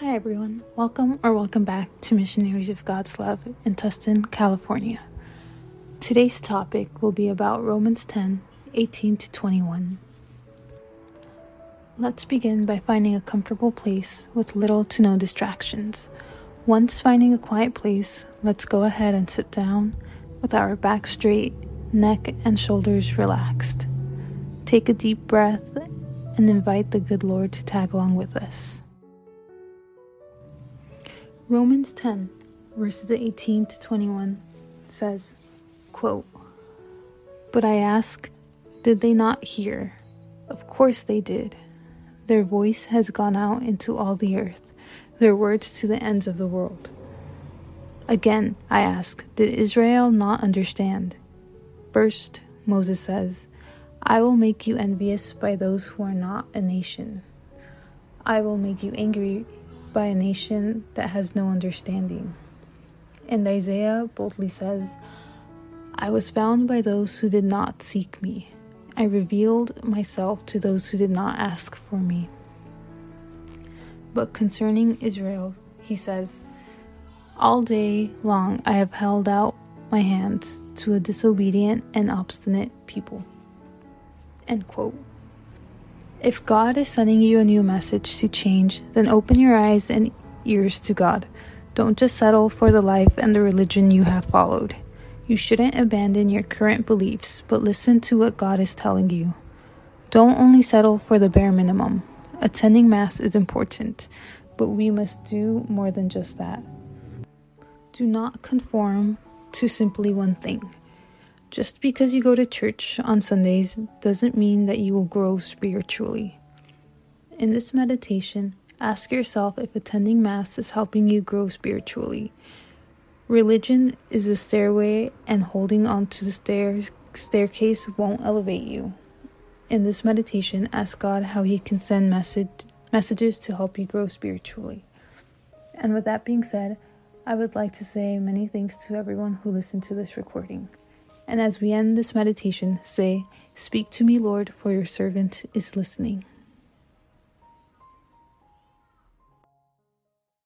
Hi, everyone. Welcome or welcome back to Missionaries of God's Love in Tustin, California. Today's topic will be about Romans 10 18 to 21. Let's begin by finding a comfortable place with little to no distractions. Once finding a quiet place, let's go ahead and sit down with our back straight, neck and shoulders relaxed. Take a deep breath and invite the good Lord to tag along with us. Romans 10, verses 18 to 21 says, quote, But I ask, did they not hear? Of course they did. Their voice has gone out into all the earth, their words to the ends of the world. Again, I ask, did Israel not understand? First, Moses says, I will make you envious by those who are not a nation. I will make you angry by a nation that has no understanding. And Isaiah boldly says, I was found by those who did not seek me. I revealed myself to those who did not ask for me. But concerning Israel, he says, All day long I have held out my hands to a disobedient and obstinate people. End quote. If God is sending you a new message to change, then open your eyes and ears to God. Don't just settle for the life and the religion you have followed. You shouldn't abandon your current beliefs, but listen to what God is telling you. Don't only settle for the bare minimum. Attending Mass is important, but we must do more than just that. Do not conform to simply one thing. Just because you go to church on Sundays doesn't mean that you will grow spiritually. In this meditation, ask yourself if attending Mass is helping you grow spiritually. Religion is a stairway, and holding onto the stairs, staircase won't elevate you. In this meditation, ask God how He can send message, messages to help you grow spiritually. And with that being said, I would like to say many thanks to everyone who listened to this recording. And as we end this meditation, say, Speak to me, Lord, for your servant is listening.